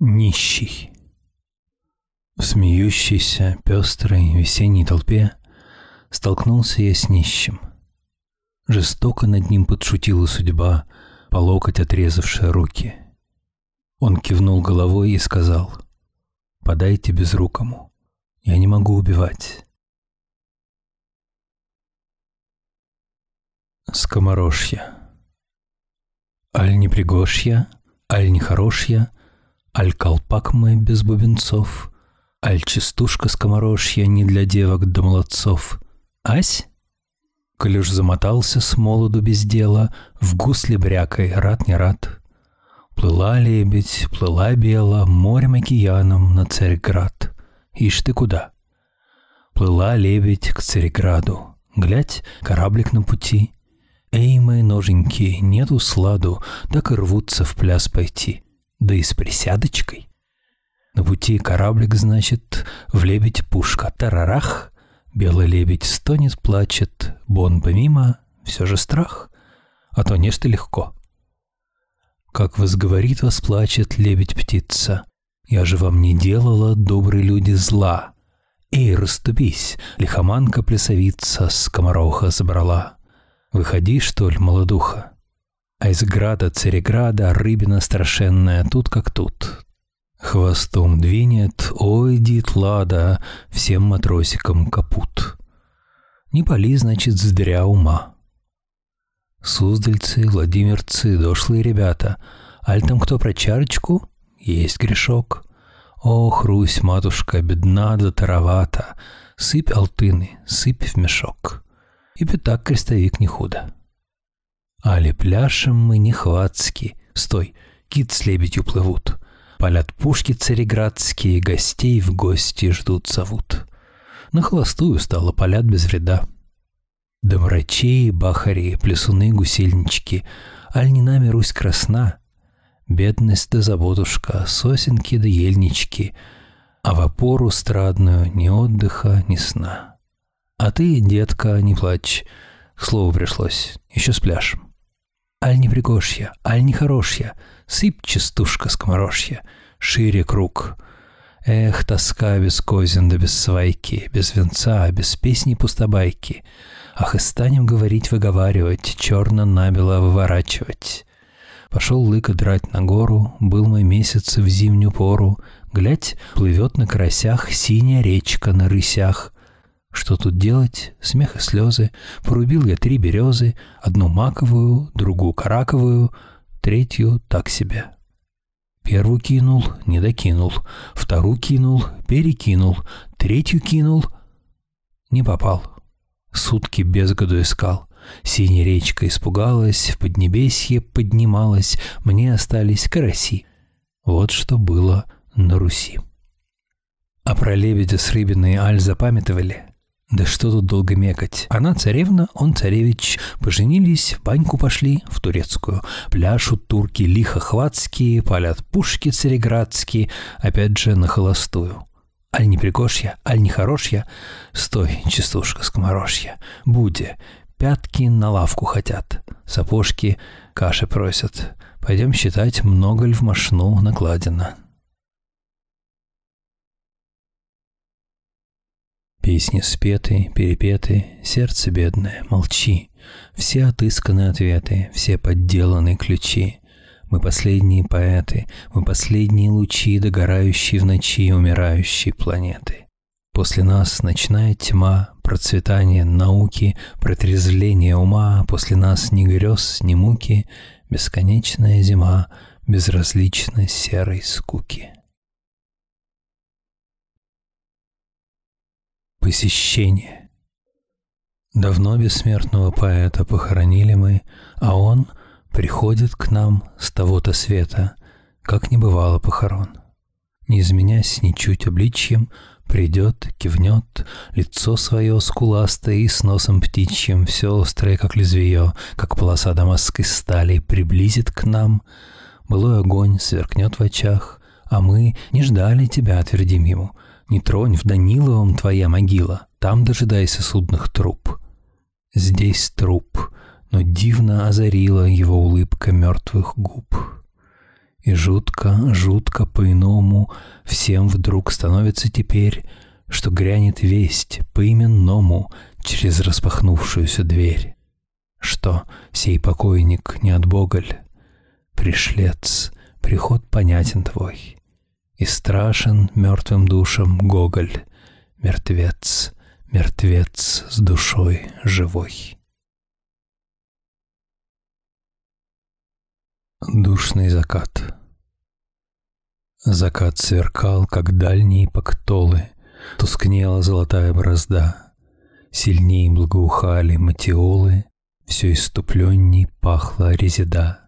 Нищий. В смеющейся, пестрой весенней толпе столкнулся я с нищим. Жестоко над ним подшутила судьба, по локоть отрезавшая руки. Он кивнул головой и сказал, «Подайте безрукому, я не могу убивать». Скоморожья. Аль не пригожья, аль не хорошья, аль колпак мой без бубенцов, аль частушка скоморожья не для девок да молодцов. Ась? Коль уж замотался с молоду без дела, в гусле брякой, рад не рад. Плыла лебедь, плыла бела, морем океаном на Царьград. Ишь ты куда? Плыла лебедь к Царьграду. Глядь, кораблик на пути. Эй, мои ноженьки, нету сладу, так и рвутся в пляс пойти. Да и с присядочкой. На пути кораблик, значит, в лебедь пушка. Тарарах! Белый лебедь стонет, плачет, бон помимо, все же страх. А то нечто легко. Как возговорит, восплачет лебедь-птица. Я же вам не делала, добрые люди, зла. Эй, расступись, лихоманка-плясовица скомороха забрала. Выходи, что ли, молодуха? А из града Цареграда рыбина страшенная тут как тут. Хвостом двинет, ой, дитлада, всем матросикам капут. Не пали, значит, здря ума. Суздальцы, Владимирцы, дошлые ребята. Аль там кто про чарочку? Есть грешок. Ох, Русь, матушка, бедна да таровата. Сыпь алтыны, сыпь в мешок и пятак крестовик не худо. Али пляшем мы не хватски, стой, кит с лебедью плывут. Палят пушки цареградские, гостей в гости ждут зовут. На холостую стало полят без вреда. Да врачи, бахари, плесуны, гусельнички, аль не нами Русь красна. Бедность да заботушка, сосенки да ельнички, а в опору страдную ни отдыха, ни сна. А ты, детка, не плачь. К слову пришлось. Еще спляшем. Аль не пригожья, аль не хорошья, Сыпь частушка скоморожья, Шире круг. Эх, тоска без козин да без свайки, Без венца, без песни пустобайки. Ах, и станем говорить, выговаривать, Черно-набело выворачивать. Пошел лыка драть на гору, Был мой месяц в зимнюю пору, Глядь, плывет на карасях Синяя речка на рысях, что тут делать? Смех и слезы. Порубил я три березы, одну маковую, другую караковую, третью так себе. Первую кинул, не докинул, вторую кинул, перекинул, третью кинул, не попал. Сутки без году искал. Синяя речка испугалась, в поднебесье поднималась, мне остались караси. Вот что было на Руси. А про лебедя с рыбиной Аль запамятовали? Да что тут долго мекать. Она царевна, он царевич. Поженились, в баньку пошли, в турецкую. Пляшут турки лихохватские, палят пушки цареградские, опять же на холостую. Аль не пригожья, аль не хорошья? Стой, частушка скоморожья. Буде, пятки на лавку хотят, сапожки каши просят. Пойдем считать, много ли в машну накладено. Песни спеты, перепеты, сердце бедное, молчи. Все отысканы ответы, все подделаны ключи. Мы последние поэты, мы последние лучи, догорающие в ночи умирающей планеты. После нас ночная тьма, процветание науки, протрезвление ума, после нас ни грез, ни муки, бесконечная зима, безразличной серой скуки. Посещение. Давно бессмертного поэта похоронили мы, а он приходит к нам с того-то света, как не бывало похорон. Не изменясь ничуть обличьем, придет, кивнет, лицо свое скуластое и с носом птичьим, все острое, как лезвие, как полоса дамасской стали, приблизит к нам. Былой огонь сверкнет в очах, а мы не ждали тебя, твердим ему — не тронь, в Даниловом твоя могила, там дожидайся судных труп. Здесь труп, но дивно озарила его улыбка мертвых губ. И жутко, жутко по-иному всем вдруг становится теперь, что грянет весть по-именному через распахнувшуюся дверь. Что сей покойник не от Боголь, пришлец, приход понятен твой. И страшен мертвым душам Гоголь, мертвец, мертвец с душой живой. Душный закат. Закат сверкал, как дальние поктолы, Тускнела золотая борозда, Сильней благоухали матиолы, Все иступленней пахла резида.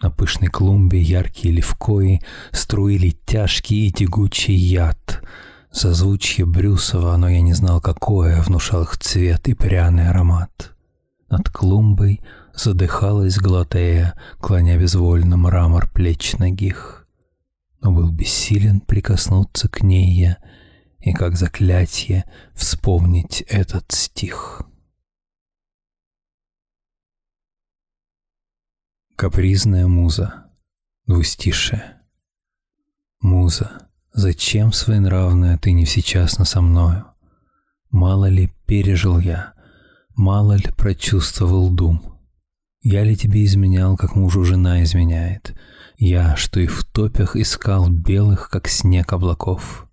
На пышной клумбе яркие левкои Струили тяжкий и тягучий яд. Созвучье Брюсова, но я не знал, какое, Внушал их цвет и пряный аромат. Над клумбой задыхалась Галатея, Клоня безвольно мрамор плеч ногих. Но был бессилен прикоснуться к ней я И как заклятие вспомнить этот стих. Капризная муза, двустишая. Муза, зачем своенравная ты не всечасно со мною? Мало ли пережил я, мало ли прочувствовал дум. Я ли тебе изменял, как мужу жена изменяет? Я, что и в топях искал белых, как снег облаков.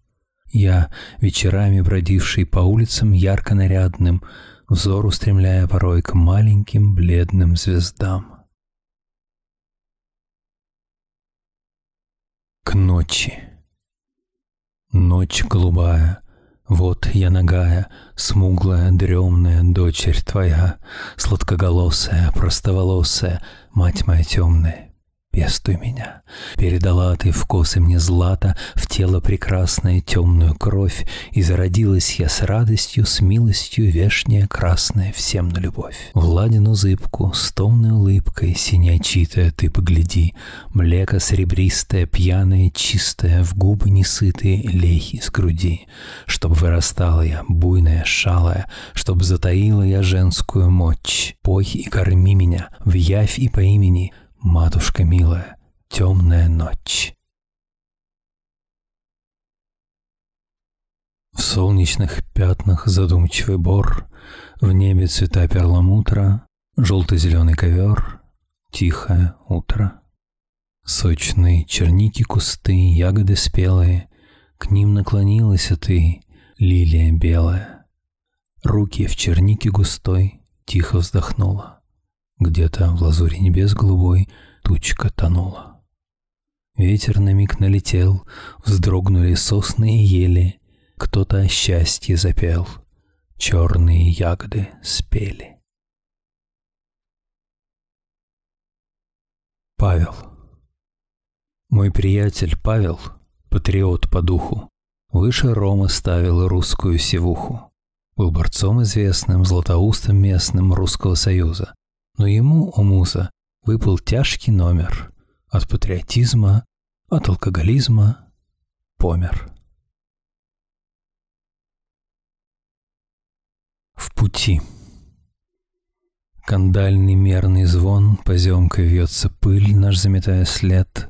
Я, вечерами бродивший по улицам ярко нарядным, взор устремляя порой к маленьким бледным звездам. К ночи. Ночь голубая, вот я нагая, смуглая, дремная дочерь твоя, Сладкоголосая, простоволосая, мать моя темная пестуй меня. Передала ты в мне злато, в тело прекрасное темную кровь, И зародилась я с радостью, с милостью вешняя красная всем на любовь. В ладину зыбку, с томной улыбкой, синячитая ты погляди, Млеко серебристое, пьяное, чистое, в губы несытые лей из груди, Чтоб вырастала я, буйная, шалая, Чтоб затаила я женскую мочь. Пой и корми меня, в явь и по имени — матушка милая, темная ночь. В солнечных пятнах задумчивый бор, В небе цвета перламутра, Желто-зеленый ковер, тихое утро. Сочные черники кусты, ягоды спелые, К ним наклонилась ты, лилия белая. Руки в чернике густой тихо вздохнула. Где-то в лазуре небес голубой тучка тонула. Ветер на миг налетел, вздрогнули сосны и ели, Кто-то о счастье запел, черные ягоды спели. Павел Мой приятель Павел, патриот по духу, Выше Ромы ставил русскую севуху. Был борцом известным, златоустом местным Русского Союза, но ему, у Муза, выпал тяжкий номер. От патриотизма, от алкоголизма помер. В пути. Кандальный мерный звон, поземкой вьется пыль, наш заметая след.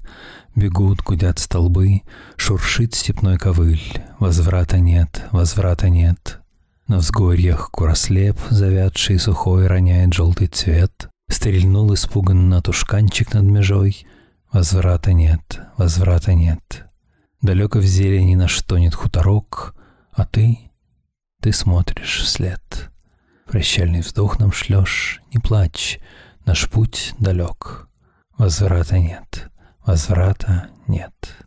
Бегут, гудят столбы, шуршит степной ковыль. Возврата нет, возврата нет. На взгорьях курослеп, завядший сухой, роняет желтый цвет. Стрельнул испуганно тушканчик над межой. Возврата нет, возврата нет. Далеко в зелени наш тонет хуторок, А ты, ты смотришь вслед. Прощальный вздох нам шлешь, не плачь, Наш путь далек. Возврата нет, возврата нет.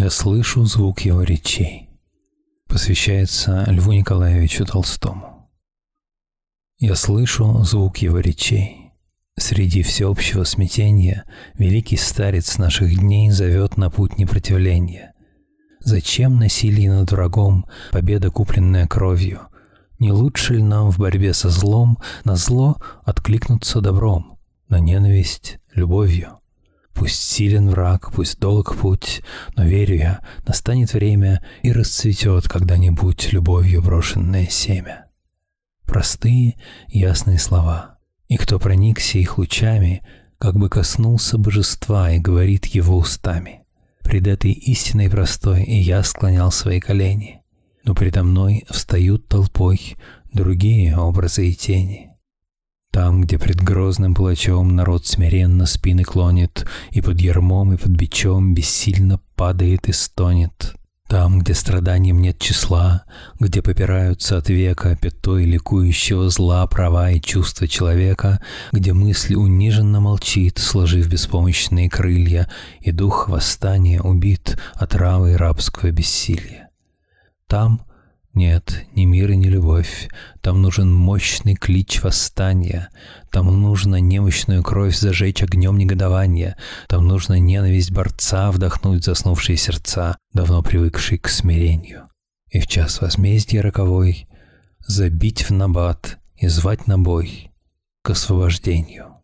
Я слышу звук его речей. Посвящается Льву Николаевичу Толстому. Я слышу звук его речей. Среди всеобщего смятения великий старец наших дней зовет на путь непротивления. Зачем насилие над врагом, победа, купленная кровью? Не лучше ли нам в борьбе со злом на зло откликнуться добром, на ненависть — любовью? Пусть силен враг, пусть долг путь, но верю я, настанет время и расцветет когда-нибудь любовью брошенное семя. Простые, ясные слова, И кто проникся их лучами, как бы коснулся божества и говорит его устами. Пред этой истиной простой и я склонял свои колени, но предо мной встают толпой другие образы и тени. Там, где пред грозным плачом народ смиренно спины клонит, и под ермом, и под бичом бессильно падает и стонет. Там, где страданиям нет числа, где попираются от века пятой ликующего зла права и чувства человека, где мысль униженно молчит, сложив беспомощные крылья, и дух восстания убит отравой рабского бессилия. Там, нет, ни мир и ни любовь. Там нужен мощный клич восстания. Там нужно немощную кровь зажечь огнем негодования. Там нужно ненависть борца вдохнуть заснувшие сердца, давно привыкшие к смирению. И в час возмездия роковой забить в набат и звать на бой к освобождению.